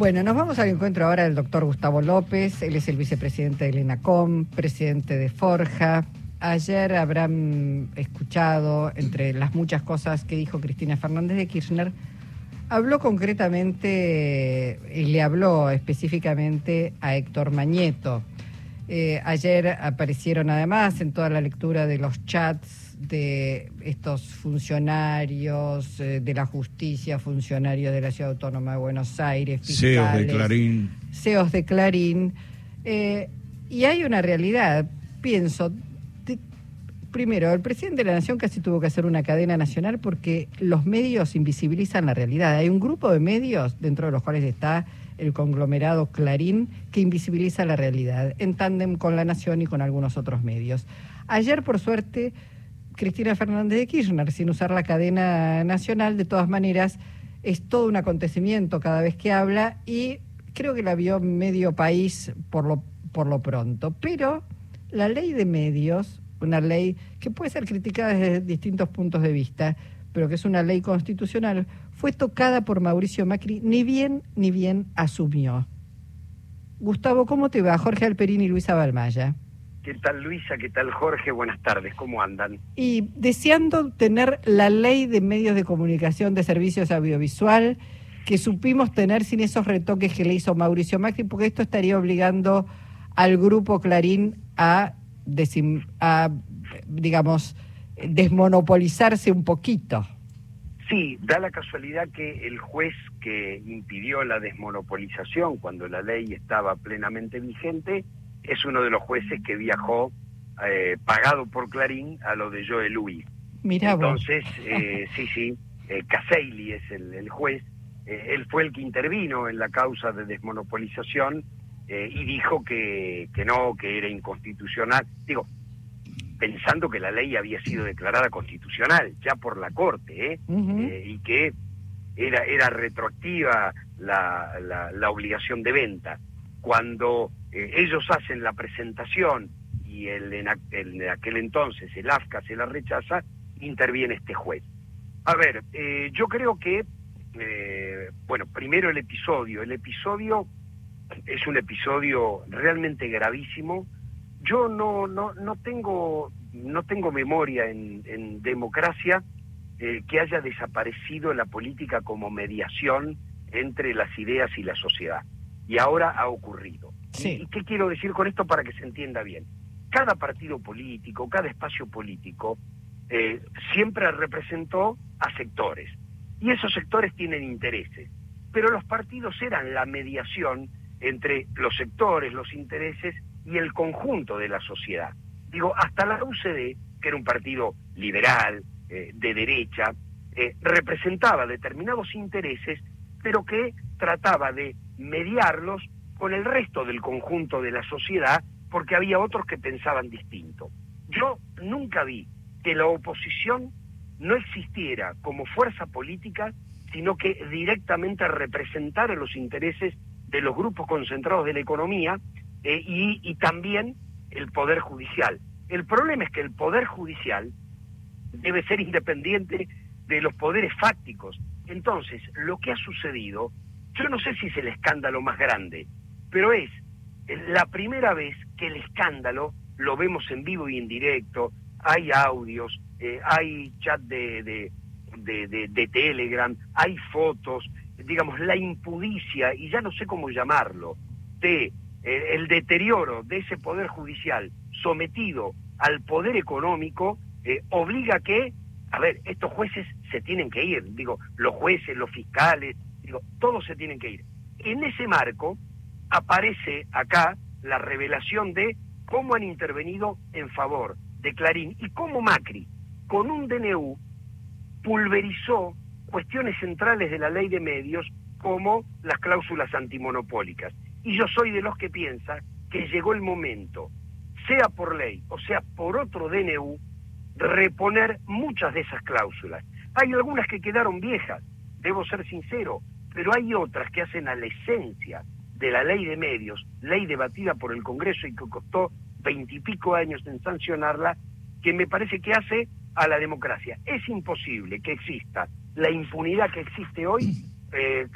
Bueno, nos vamos al encuentro ahora del doctor Gustavo López. Él es el vicepresidente del ENACOM, presidente de Forja. Ayer habrán escuchado, entre las muchas cosas que dijo Cristina Fernández de Kirchner, habló concretamente y le habló específicamente a Héctor Mañeto. Eh, ayer aparecieron además en toda la lectura de los chats de estos funcionarios eh, de la justicia, funcionarios de la Ciudad Autónoma de Buenos Aires, fiscales, CEOs de Clarín. CEOs de Clarín. Eh, y hay una realidad, pienso, primero, el presidente de la Nación casi tuvo que hacer una cadena nacional porque los medios invisibilizan la realidad. Hay un grupo de medios, dentro de los cuales está el conglomerado Clarín, que invisibiliza la realidad, en tándem con la Nación y con algunos otros medios. Ayer, por suerte, Cristina Fernández de Kirchner, sin usar la cadena nacional, de todas maneras, es todo un acontecimiento cada vez que habla y creo que la vio medio país por lo, por lo pronto. Pero la ley de medios, una ley que puede ser criticada desde distintos puntos de vista, pero que es una ley constitucional, fue tocada por Mauricio Macri, ni bien ni bien asumió. Gustavo, ¿cómo te va? Jorge Alperín y Luisa Balmaya. ¿Qué tal Luisa? ¿Qué tal Jorge? Buenas tardes, ¿cómo andan? Y deseando tener la ley de medios de comunicación de servicios audiovisual que supimos tener sin esos retoques que le hizo Mauricio Macri, porque esto estaría obligando al grupo Clarín a, a digamos, desmonopolizarse un poquito. Sí, da la casualidad que el juez que impidió la desmonopolización cuando la ley estaba plenamente vigente es uno de los jueces que viajó eh, pagado por Clarín a lo de Joe Louis. Mira Entonces, eh, sí, sí, eh, es el, juez, eh, él fue el que intervino en la causa de desmonopolización y dijo que, que no, que era inconstitucional. Digo, pensando que la ley había sido declarada constitucional ya por la Corte, ¿eh? y que era, era retroactiva la, la, la obligación de venta. Cuando eh, ellos hacen la presentación y el, en, aquel entonces el AFCA se la rechaza, interviene este juez. A ver, eh, yo creo que, eh, bueno, primero el episodio. El episodio es un episodio realmente gravísimo. Yo no, no, no, tengo, no tengo memoria en, en democracia que haya desaparecido la política como mediación entre las ideas y la sociedad. Y ahora ha ocurrido. ¿Y qué quiero decir con esto para que se entienda bien? Cada partido político, cada espacio político, eh, siempre representó a sectores. Y esos sectores tienen intereses. Pero los partidos eran la mediación entre los sectores, los intereses y el conjunto de la sociedad. Digo, hasta la UCD, que era un partido liberal, eh, de derecha, eh, representaba determinados intereses, pero que trataba de mediarlos con el resto del conjunto de la sociedad porque había otros que pensaban distinto. Yo nunca vi que la oposición no existiera como fuerza política, sino que directamente representara los intereses de los grupos concentrados de la economía eh, y, y también el Poder Judicial. El problema es que el Poder Judicial debe ser independiente de los poderes fácticos. Entonces, lo que ha sucedido, yo no sé si es el escándalo más grande, pero es la primera vez que el escándalo lo vemos en vivo y en directo, hay audios, eh, hay chat de, de, de, Telegram, hay fotos, digamos, la impudicia, y ya no sé cómo llamarlo, de eh, el deterioro de ese poder judicial sometido al poder económico, eh, obliga que, a ver, estos jueces se tienen que ir, digo, los jueces, los fiscales, digo, todos se tienen que ir. En ese marco, aparece acá la revelación de cómo han intervenido en favor de Clarín y cómo Macri, con un DNU, pulverizó cuestiones centrales de la ley de medios como las cláusulas antimonopólicas. Y yo soy de los que piensa que llegó el momento, sea por ley o sea por otro DNU, reponer muchas de esas cláusulas. Hay algunas que quedaron viejas, debo ser sincero, pero hay otras que hacen a la esencia de la ley de medios, ley debatida por el Congreso y que costó veintipico años en sancionarla, que me parece que hace a la democracia. Es imposible que exista la impunidad que existe hoy, eh,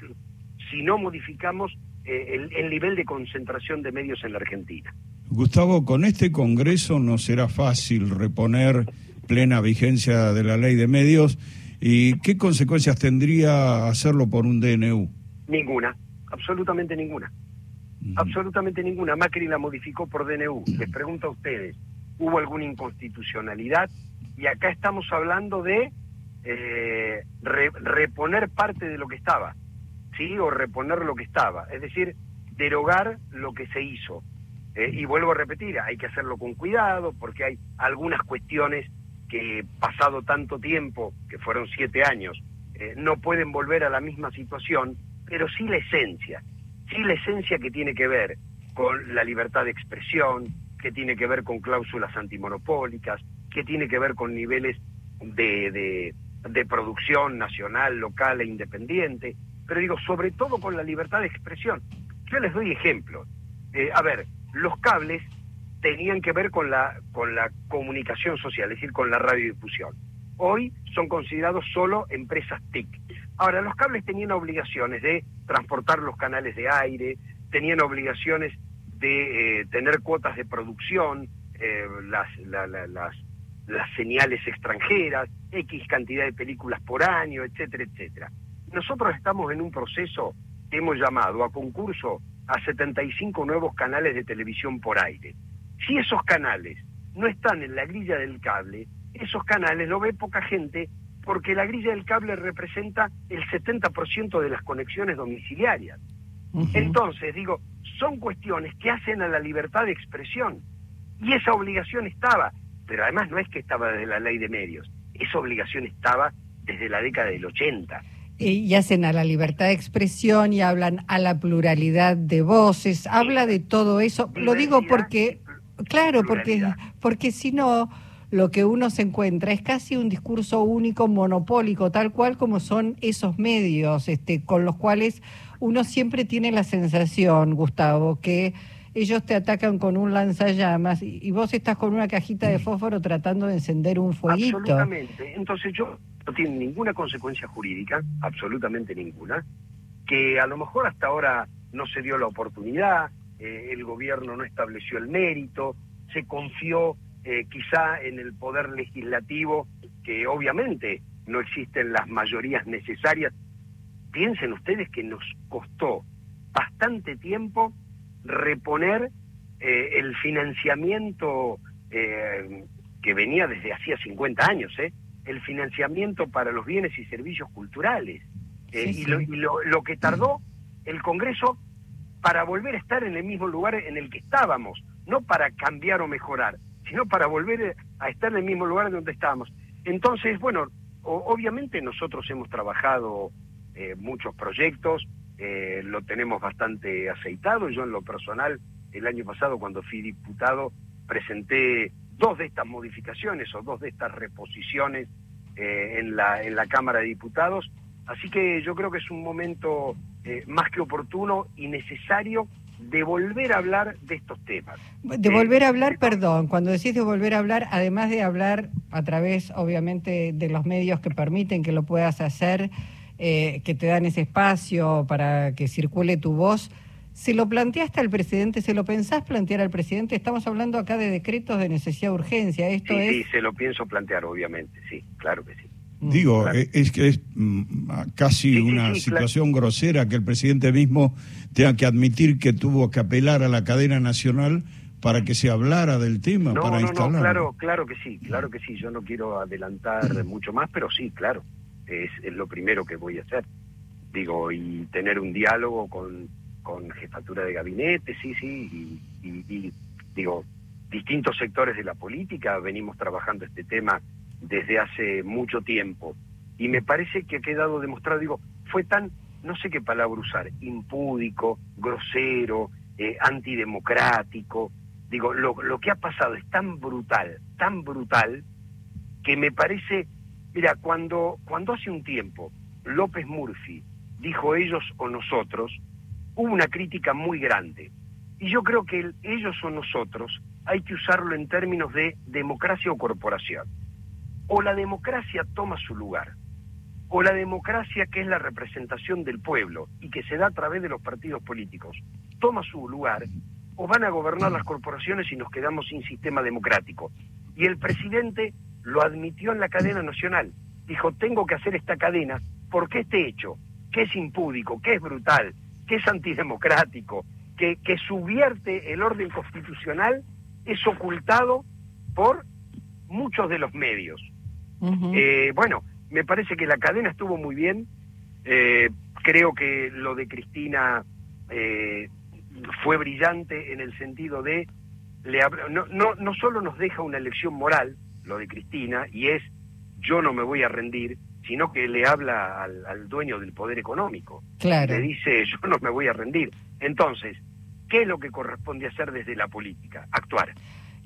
si no modificamos el, el nivel de concentración de medios en la Argentina. Gustavo, con este Congreso no será fácil reponer plena vigencia de la ley de medios y qué consecuencias tendría hacerlo por un DNU. Ninguna, absolutamente ninguna. Absolutamente ninguna. Macri la modificó por DNU. Les pregunto a ustedes, ¿hubo alguna inconstitucionalidad? Y acá estamos hablando de eh, reponer parte de lo que estaba, ¿sí? O reponer lo que estaba. Es decir, derogar lo que se hizo. Eh, y vuelvo a repetir, hay que hacerlo con cuidado porque hay algunas cuestiones que pasado tanto tiempo, que fueron siete años, eh, no pueden volver a la misma situación, pero sí la esencia, sí la esencia que tiene que ver con la libertad de expresión, que tiene que ver con cláusulas antimonopólicas, que tiene que ver con niveles de, de producción nacional, local e independiente, pero digo, sobre todo con la libertad de expresión. Yo les doy ejemplos. Eh, a ver, los cables tenían que ver con la, con la comunicación social, es decir, con la radiodifusión. Hoy son considerados solo empresas TIC. Ahora, los cables tenían obligaciones de transportar los canales de aire, tenían obligaciones de eh, tener cuotas de producción, eh, las, las, las señales extranjeras, X cantidad de películas por año, etcétera, etcétera. Nosotros estamos en un proceso que hemos llamado a concurso a 75 nuevos canales de televisión por aire. Si esos canales no están en la grilla del cable, esos canales lo ve poca gente porque la grilla del cable representa el 70% de las conexiones domiciliarias. Entonces, digo, son cuestiones que hacen a la libertad de expresión. Y esa obligación estaba, pero además no es que estaba desde la ley de medios, esa obligación estaba desde la década del 80 y hacen a la libertad de expresión y hablan a la pluralidad de voces, habla de todo eso. Lo digo porque, claro, porque, porque si no, lo que uno se encuentra es casi un discurso único, monopólico, tal cual como son esos medios, este, con los cuales uno siempre tiene la sensación, Gustavo, que ellos te atacan con un lanzallamas y, vos estás con una cajita de fósforo tratando de encender un fueguito. Absolutamente. Entonces yo no tiene ninguna consecuencia jurídica, absolutamente ninguna, que a lo mejor hasta ahora no se dio la oportunidad, eh, el gobierno no estableció el mérito, se confió eh, quizá en el poder legislativo, que obviamente no existen las mayorías necesarias. Piensen ustedes que nos costó bastante tiempo reponer eh, el financiamiento que venía desde hacía 50 años, ¿eh? el financiamiento para los bienes y servicios culturales. Eh, y, lo, que tardó el Congreso para volver a estar en el mismo lugar en el que estábamos, no para cambiar o mejorar, sino para volver a estar en el mismo lugar donde estábamos. Entonces, bueno, obviamente nosotros hemos trabajado eh, muchos proyectos, eh, lo tenemos bastante aceitado. Yo en lo personal, el año pasado cuando fui diputado, presenté dos de estas modificaciones o dos de estas reposiciones eh, en, la, en la Cámara de Diputados. Así que yo creo que es un momento eh, más que oportuno y necesario de volver a hablar de estos temas. De volver a hablar, perdón, cuando decís de volver a hablar, además de hablar a través, obviamente, de los medios que permiten que lo puedas hacer, eh, que te dan ese espacio para que circule tu voz, ¿Se lo planteaste al presidente? ¿Se lo pensás plantear al presidente? Estamos hablando acá de decretos de necesidad de urgencia. Esto sí, es... sí, se lo pienso plantear, obviamente, sí, claro que sí. Mm. Digo, eh, es que es mm, casi una situación grosera que el presidente mismo tenga que admitir que tuvo que apelar a la cadena nacional para que se hablara del tema, no, para no, No, claro, claro que sí, claro que sí. Yo no quiero adelantar mucho más, pero sí, claro, es, es lo primero que voy a hacer. Digo, y tener un diálogo con con jefatura de gabinete, sí, sí, y, digo, distintos sectores de la política venimos trabajando este tema desde hace mucho tiempo. Y me parece que ha quedado demostrado, digo, fue tan, no sé qué palabra usar, impúdico, grosero, eh, antidemocrático. Digo, lo, lo que ha pasado es tan brutal, tan brutal, que me parece, mira, cuando, cuando hace un tiempo López Murphy dijo ellos o nosotros, hubo una crítica muy grande. Y yo creo que ellos o nosotros hay que usarlo en términos de democracia o corporación. O la democracia toma su lugar, o la democracia que es la representación del pueblo y que se da a través de los partidos políticos toma su lugar, o van a gobernar las corporaciones y nos quedamos sin sistema democrático. Y el presidente lo admitió en la cadena nacional. Dijo, tengo que hacer esta cadena porque este hecho, que es impúdico, que es brutal, que es antidemocrático, que, que subvierte el orden constitucional, es ocultado por muchos de los medios. Eh, bueno, me parece que la cadena estuvo muy bien. Eh, creo que lo de Cristina eh, fue brillante en el sentido de le no, no, no solo nos deja una lección moral, lo de Cristina, y es yo no me voy a rendir, sino que le habla al, dueño del poder económico. Claro. Le dice yo no me voy a rendir. Entonces, ¿qué es lo que corresponde hacer desde la política? Actuar.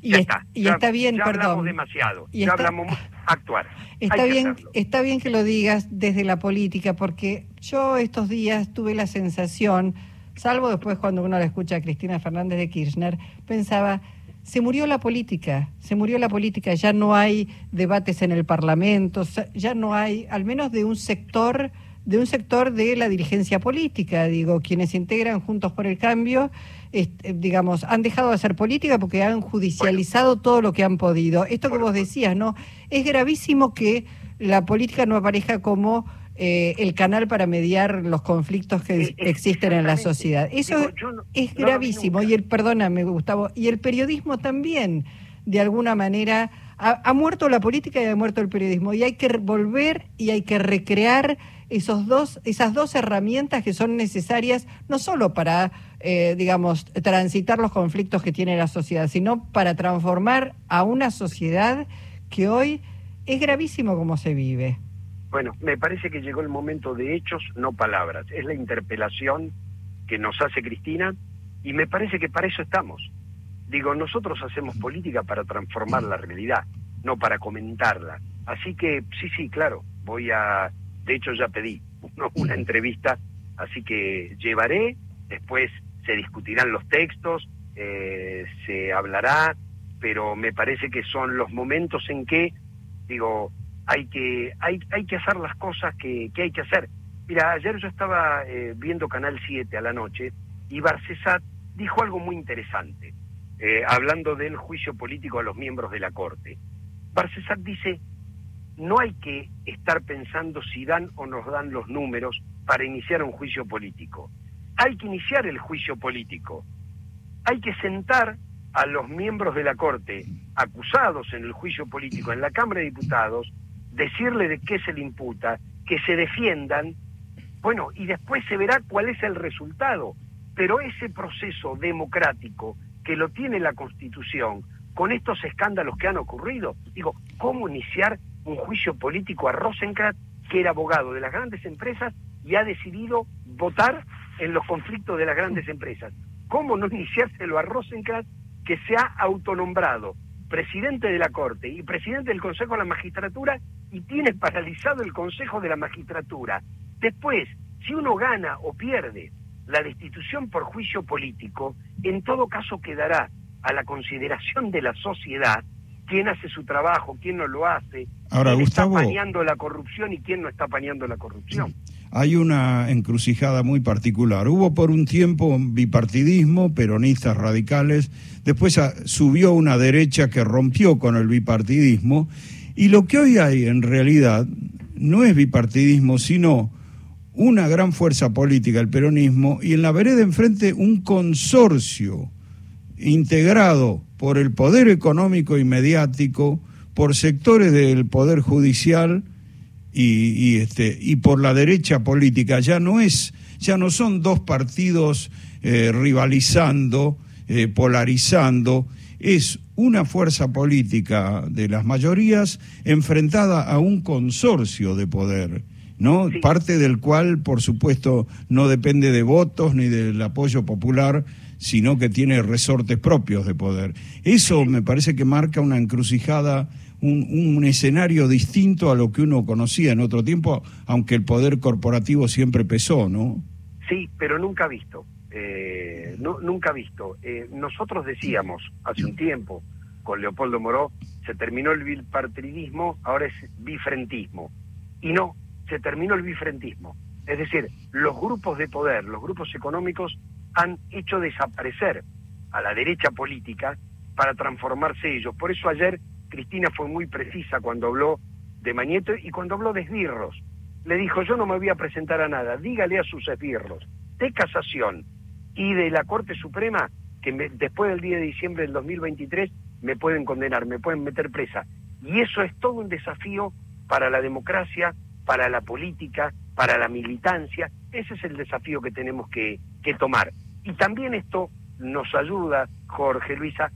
Y, está, y está bien, ya perdón. hablamos demasiado, y ya hablamos actuar. Está bien, está bien que lo digas desde la política, porque yo estos días tuve la sensación salvo después cuando uno la escucha a Cristina Fernández de Kirchner, pensaba, se murió la política, se murió la política, ya no hay debates en el Parlamento, ya no hay, al menos de un sector de un sector de la dirigencia política, digo, quienes integran Juntos por el Cambio, digamos, han dejado de hacer política porque han judicializado todo lo que han podido. Esto que vos decías, ¿no? Es gravísimo que la política no aparezca como eh, el canal para mediar los conflictos que eh, existen en la sociedad. Eso es gravísimo. y el, perdóname, Gustavo, y el periodismo también, de alguna manera, ha, muerto la política y ha muerto el periodismo. Y hay que volver y hay que recrear esos dos, esas dos herramientas que son necesarias no solo para, eh, digamos, transitar los conflictos que tiene la sociedad, sino para transformar a una sociedad que hoy es gravísimo como se vive. Bueno, me parece que llegó el momento de hechos, no palabras. Es la interpelación que nos hace Cristina y me parece que para eso estamos. Digo, nosotros hacemos política para transformar la realidad, no para comentarla. Así que sí, sí, claro, voy a... De hecho ya pedí una entrevista, así que llevaré, después se discutirán los textos, eh, se hablará, pero me parece que son los momentos en que, digo, hay que, hay, hay que hacer las cosas que, que hay que hacer. Mira, ayer yo estaba eh, viendo Canal 7 a la noche y Barcesat dijo algo muy interesante, eh, hablando del juicio político a los miembros de la Corte. Barcesat dice, no hay que estar pensando si dan o nos dan los números para iniciar un juicio político. Hay que iniciar el juicio político. Hay que sentar a los miembros de la Corte acusados en el juicio político en la Cámara de Diputados decirle de qué se le imputa, que se defiendan, bueno, y después se verá cuál es el resultado. Pero ese proceso democrático que lo tiene la Constitución, con estos escándalos que han ocurrido, digo, ¿cómo iniciar un juicio político a Rosenkrantz, que era abogado de las grandes empresas y ha decidido votar en los conflictos de las grandes empresas? ¿Cómo no iniciárselo a Rosenkrantz, que se ha autonombrado presidente de la Corte y presidente del Consejo de la Magistratura y tiene paralizado el Consejo de la Magistratura. Después, si uno gana o pierde la destitución por juicio político, en todo caso quedará a la consideración de la sociedad quién hace su trabajo, quién no lo hace, Ahora, quién Gustavo, está apañando la corrupción y quién no está apañando la corrupción. Hay una encrucijada muy particular. Hubo por un tiempo bipartidismo, peronistas radicales, después subió una derecha que rompió con el bipartidismo, y lo que hoy hay en realidad no es bipartidismo, sino una gran fuerza política, el peronismo, y en la vereda enfrente un consorcio integrado por el poder económico y mediático, por sectores del poder judicial y, este, y por la derecha política. Ya no es, ya no son dos partidos eh, rivalizando, eh, polarizando, es una fuerza política de las mayorías enfrentada a un consorcio de poder. ¿no? Parte del cual, por supuesto, no depende de votos ni del apoyo popular, sino que tiene resortes propios de poder. Eso me parece que marca una encrucijada, un, un, escenario distinto a lo que uno conocía en otro tiempo, aunque el poder corporativo siempre pesó, ¿no? Sí, pero nunca visto. Eh, no, nunca visto. Eh, nosotros decíamos hace un tiempo, con Leopoldo Moró, se terminó el bipartidismo, ahora es bifrentismo. Y no, se terminó el bifrentismo. Es decir, los grupos de poder, los grupos económicos han hecho desaparecer a la derecha política para transformarse ellos. Por eso ayer Cristina fue muy precisa cuando habló de Mañeto y cuando habló de esbirros. Le dijo, yo no me voy a presentar a nada, dígale a sus esbirros de casación y de la Corte Suprema que después del día de diciembre del 2023 me pueden condenar, me pueden meter presa. Y eso es todo un desafío para la democracia, para la política, para la militancia. Ese es el desafío que tenemos que, que tomar. Y también esto nos ayuda, Jorge, Luisa,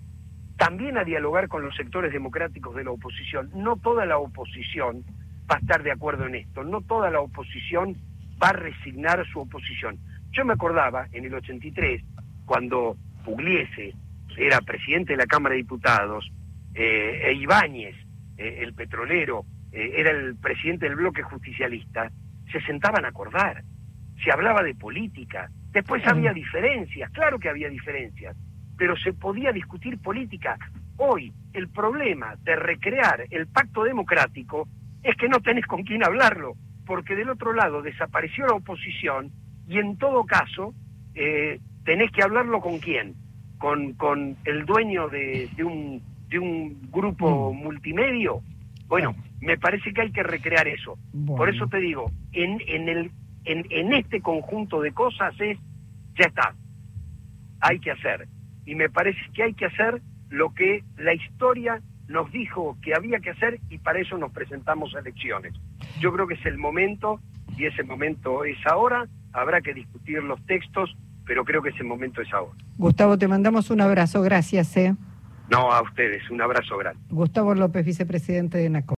también a dialogar con los sectores democráticos de la oposición. No toda la oposición va a estar de acuerdo en esto, no toda la oposición va a resignar su oposición. Yo me acordaba en el 83, cuando Pugliese era presidente de la Cámara de Diputados, eh, e Ibáñez, eh, el petrolero, eh, era el presidente del bloque justicialista, se sentaban a acordar, se hablaba de política, después había diferencias, claro que había diferencias, pero se podía discutir política. Hoy el problema de recrear el pacto democrático es que no tenés con quién hablarlo, porque del otro lado desapareció la oposición y en todo caso eh, tenés que hablarlo con quién, con, con el dueño de, un, de un grupo mm. multimedio. Bueno, me parece que hay que recrear eso. Por eso te digo, en, en, el, en, en este conjunto de cosas es, ya está, hay que hacer. Y me parece que hay que hacer lo que la historia nos dijo que había que hacer y para eso nos presentamos a elecciones. Yo creo que es el momento y ese momento es ahora, habrá que discutir los textos, pero creo que ese momento es ahora. Gustavo, te mandamos un abrazo, gracias. ¿eh? No, a ustedes, un abrazo grande. Gustavo López, vicepresidente de NACO.